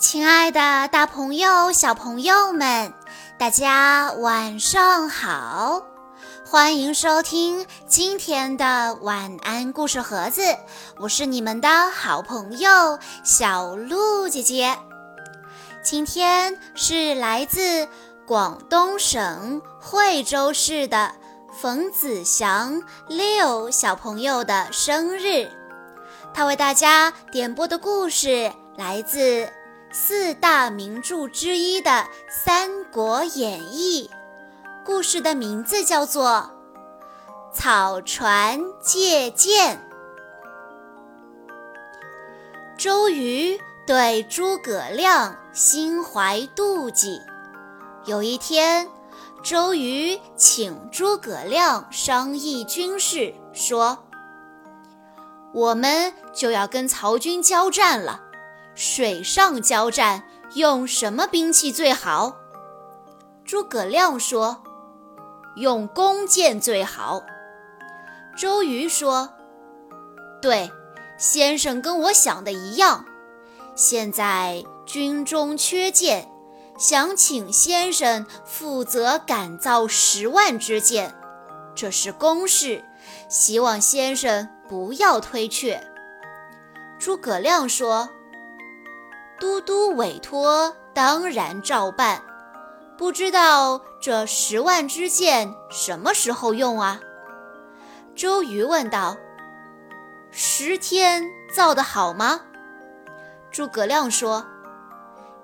亲爱的，大朋友、小朋友们，大家晚上好！欢迎收听今天的晚安故事盒子，我是你们的好朋友小鹿姐姐。今天是来自广东省惠州市的冯子祥六小朋友的生日，他为大家点播的故事来自。四大名著之一的《三国演义》，故事的名字叫做《草船借箭》。周瑜对诸葛亮心怀妒忌。有一天，周瑜请诸葛亮商议军事，说：“我们就要跟曹军交战了。”水上交战用什么兵器最好？诸葛亮说：“用弓箭最好。”周瑜说：“对，先生跟我想的一样。现在军中缺箭，想请先生负责赶造十万支箭，这是公事，希望先生不要推却。”诸葛亮说。都督委托，当然照办。不知道这十万支箭什么时候用啊？周瑜问道。十天造得好吗？诸葛亮说：“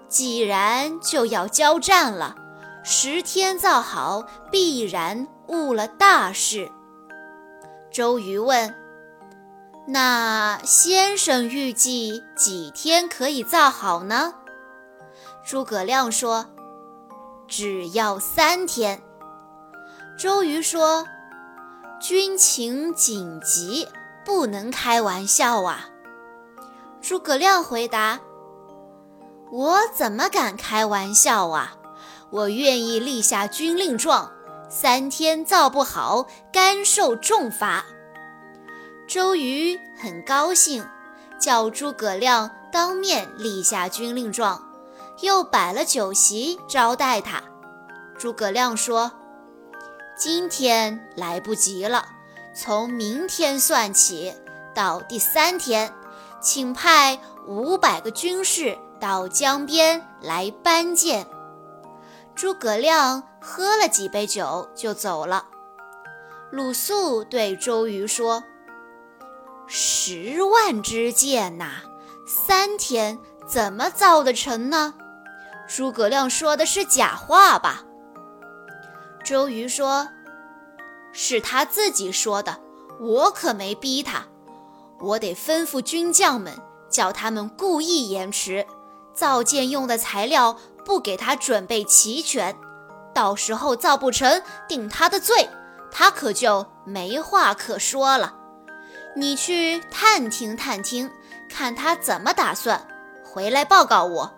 既然就要交战了，十天造好，必然误了大事。”周瑜问。那先生预计几天可以造好呢？诸葛亮说：“只要三天。”周瑜说：“军情紧急，不能开玩笑啊。”诸葛亮回答：“我怎么敢开玩笑啊？我愿意立下军令状，三天造不好，甘受重罚。”周瑜很高兴，叫诸葛亮当面立下军令状，又摆了酒席招待他。诸葛亮说：“今天来不及了，从明天算起，到第三天，请派五百个军士到江边来搬箭。”诸葛亮喝了几杯酒就走了。鲁肃对周瑜说。十万支箭呐，三天怎么造得成呢？诸葛亮说的是假话吧？周瑜说：“是他自己说的，我可没逼他。我得吩咐军将们，叫他们故意延迟，造箭用的材料不给他准备齐全，到时候造不成，定他的罪，他可就没话可说了。”你去探听探听，看他怎么打算，回来报告我。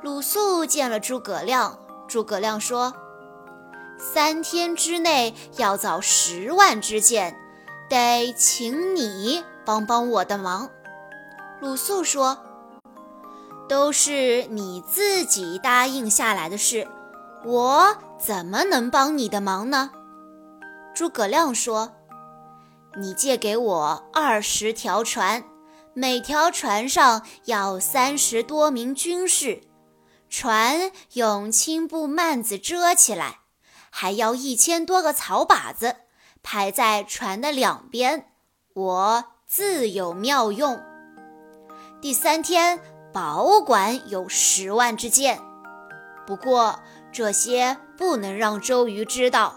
鲁肃见了诸葛亮，诸葛亮说：“三天之内要造十万支箭，得请你帮帮我的忙。”鲁肃说：“都是你自己答应下来的事，我怎么能帮你的忙呢？”诸葛亮说。你借给我二十条船，每条船上要三十多名军士，船用青布幔子遮起来，还要一千多个草靶子排在船的两边，我自有妙用。第三天保管有十万支箭，不过这些不能让周瑜知道。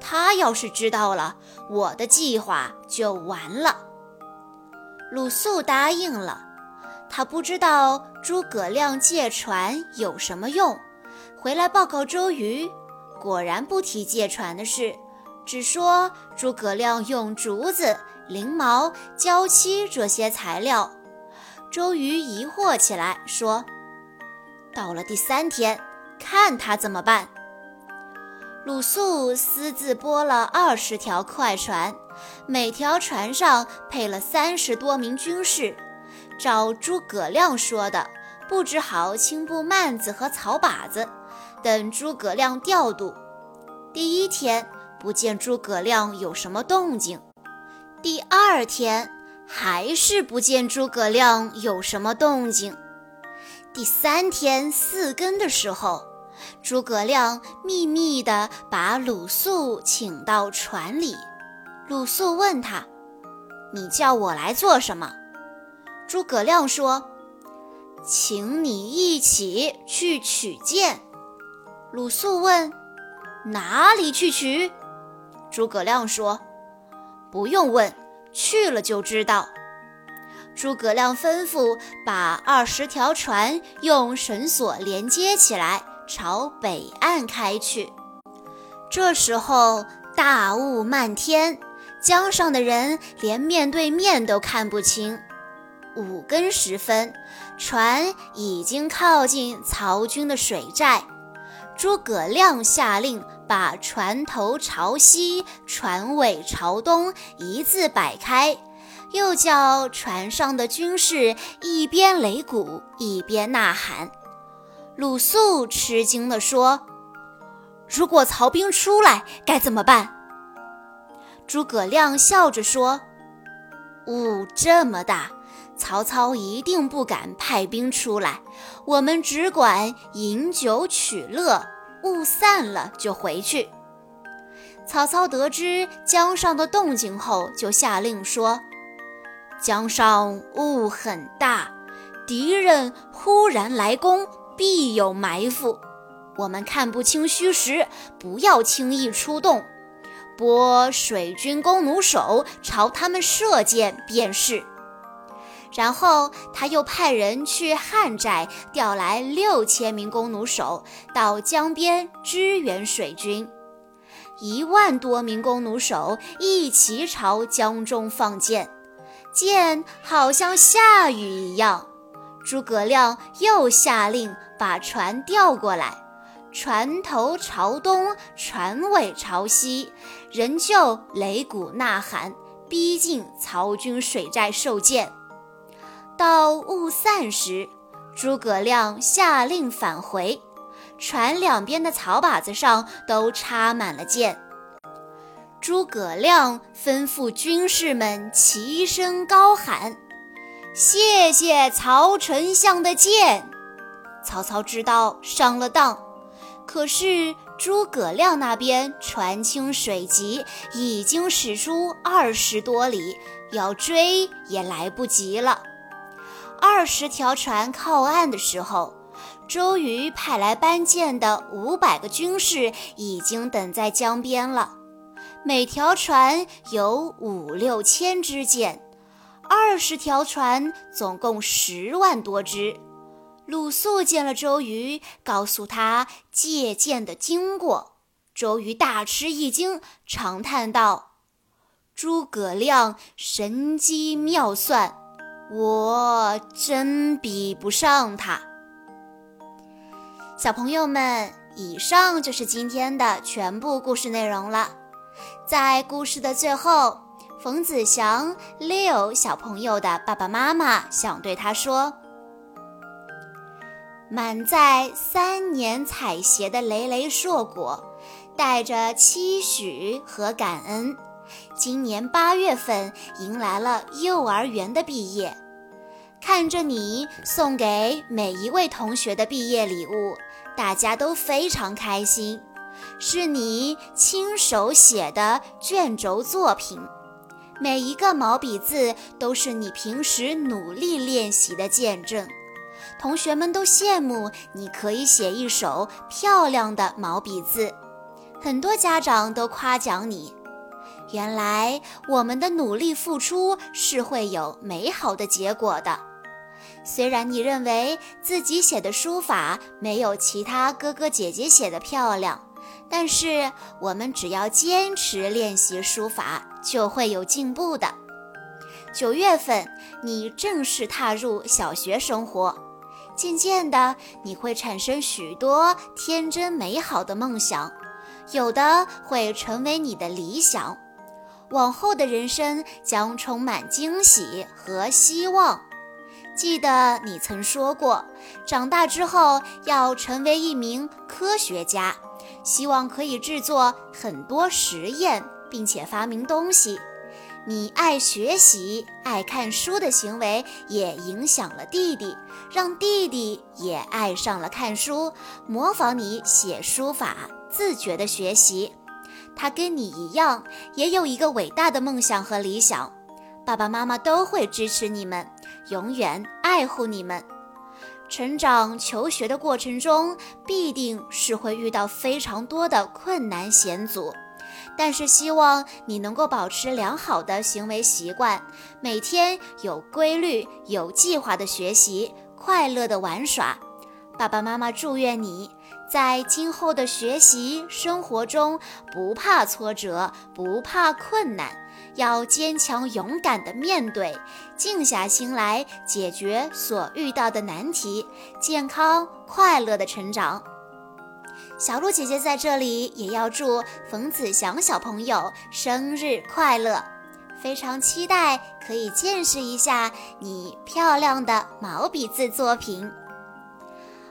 他要是知道了，我的计划就完了。鲁肃答应了，他不知道诸葛亮借船有什么用，回来报告周瑜，果然不提借船的事，只说诸葛亮用竹子、翎毛、胶漆这些材料。周瑜疑惑起来，说：“到了第三天，看他怎么办。”鲁肃私自拨了二十条快船，每条船上配了三十多名军士，照诸葛亮说的，布置好青布幔子和草把子，等诸葛亮调度。第一天不见诸葛亮有什么动静，第二天还是不见诸葛亮有什么动静。第三天四更的时候，诸葛亮秘密地把鲁肃请到船里。鲁肃问他：“你叫我来做什么？”诸葛亮说：“请你一起去取剑。”鲁肃问。哪里去取？诸葛亮说：“不用问，去了就知道。”诸葛亮吩咐把二十条船用绳索连接起来，朝北岸开去。这时候大雾漫天，江上的人连面对面都看不清。五更时分，船已经靠近曹军的水寨。诸葛亮下令把船头朝西、船尾朝东一字摆开，又叫船上的军士一边擂鼓一边呐喊。鲁肃吃惊地说：“如果曹兵出来，该怎么办？”诸葛亮笑着说：“雾这么大。”曹操一定不敢派兵出来，我们只管饮酒取乐，雾散了就回去。曹操得知江上的动静后，就下令说：“江上雾很大，敌人忽然来攻，必有埋伏。我们看不清虚实，不要轻易出动，拨水军弓弩手朝他们射箭便是。”然后他又派人去汉寨调来六千名弓弩手到江边支援水军，一万多名弓弩手一齐朝江中放箭，箭好像下雨一样。诸葛亮又下令把船调过来，船头朝东，船尾朝西，仍旧擂鼓呐喊，逼近曹军水寨受箭。到雾散时，诸葛亮下令返回，船两边的草靶子上都插满了箭。诸葛亮吩咐军士们齐声高喊：“谢谢曹丞相的箭！”曹操知道上了当，可是诸葛亮那边船轻水急，已经驶出二十多里，要追也来不及了。二十条船靠岸的时候，周瑜派来搬箭的五百个军士已经等在江边了。每条船有五六千支箭，二十条船总共十万多只。鲁肃见了周瑜，告诉他借箭的经过。周瑜大吃一惊，长叹道：“诸葛亮神机妙算。”我真比不上他。小朋友们，以上就是今天的全部故事内容了。在故事的最后，冯子祥 Leo 小朋友的爸爸妈妈想对他说：满载三年采撷的累累硕果，带着期许和感恩。今年八月份迎来了幼儿园的毕业，看着你送给每一位同学的毕业礼物，大家都非常开心。是你亲手写的卷轴作品，每一个毛笔字都是你平时努力练习的见证。同学们都羡慕你可以写一手漂亮的毛笔字，很多家长都夸奖你。原来我们的努力付出是会有美好的结果的。虽然你认为自己写的书法没有其他哥哥姐姐写的漂亮，但是我们只要坚持练习书法，就会有进步的。九月份，你正式踏入小学生活，渐渐的，你会产生许多天真美好的梦想，有的会成为你的理想。往后的人生将充满惊喜和希望。记得你曾说过，长大之后要成为一名科学家，希望可以制作很多实验，并且发明东西。你爱学习、爱看书的行为也影响了弟弟，让弟弟也爱上了看书，模仿你写书法，自觉的学习。他跟你一样，也有一个伟大的梦想和理想。爸爸妈妈都会支持你们，永远爱护你们。成长求学的过程中，必定是会遇到非常多的困难险阻，但是希望你能够保持良好的行为习惯，每天有规律、有计划的学习，快乐的玩耍。爸爸妈妈祝愿你在今后的学习生活中不怕挫折，不怕困难。要坚强勇敢地面对，静下心来解决所遇到的难题，健康快乐的成长。小鹿姐姐在这里也要祝冯子祥小朋友生日快乐，非常期待可以见识一下你漂亮的毛笔字作品。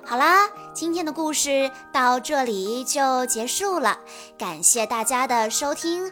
好啦，今天的故事到这里就结束了，感谢大家的收听。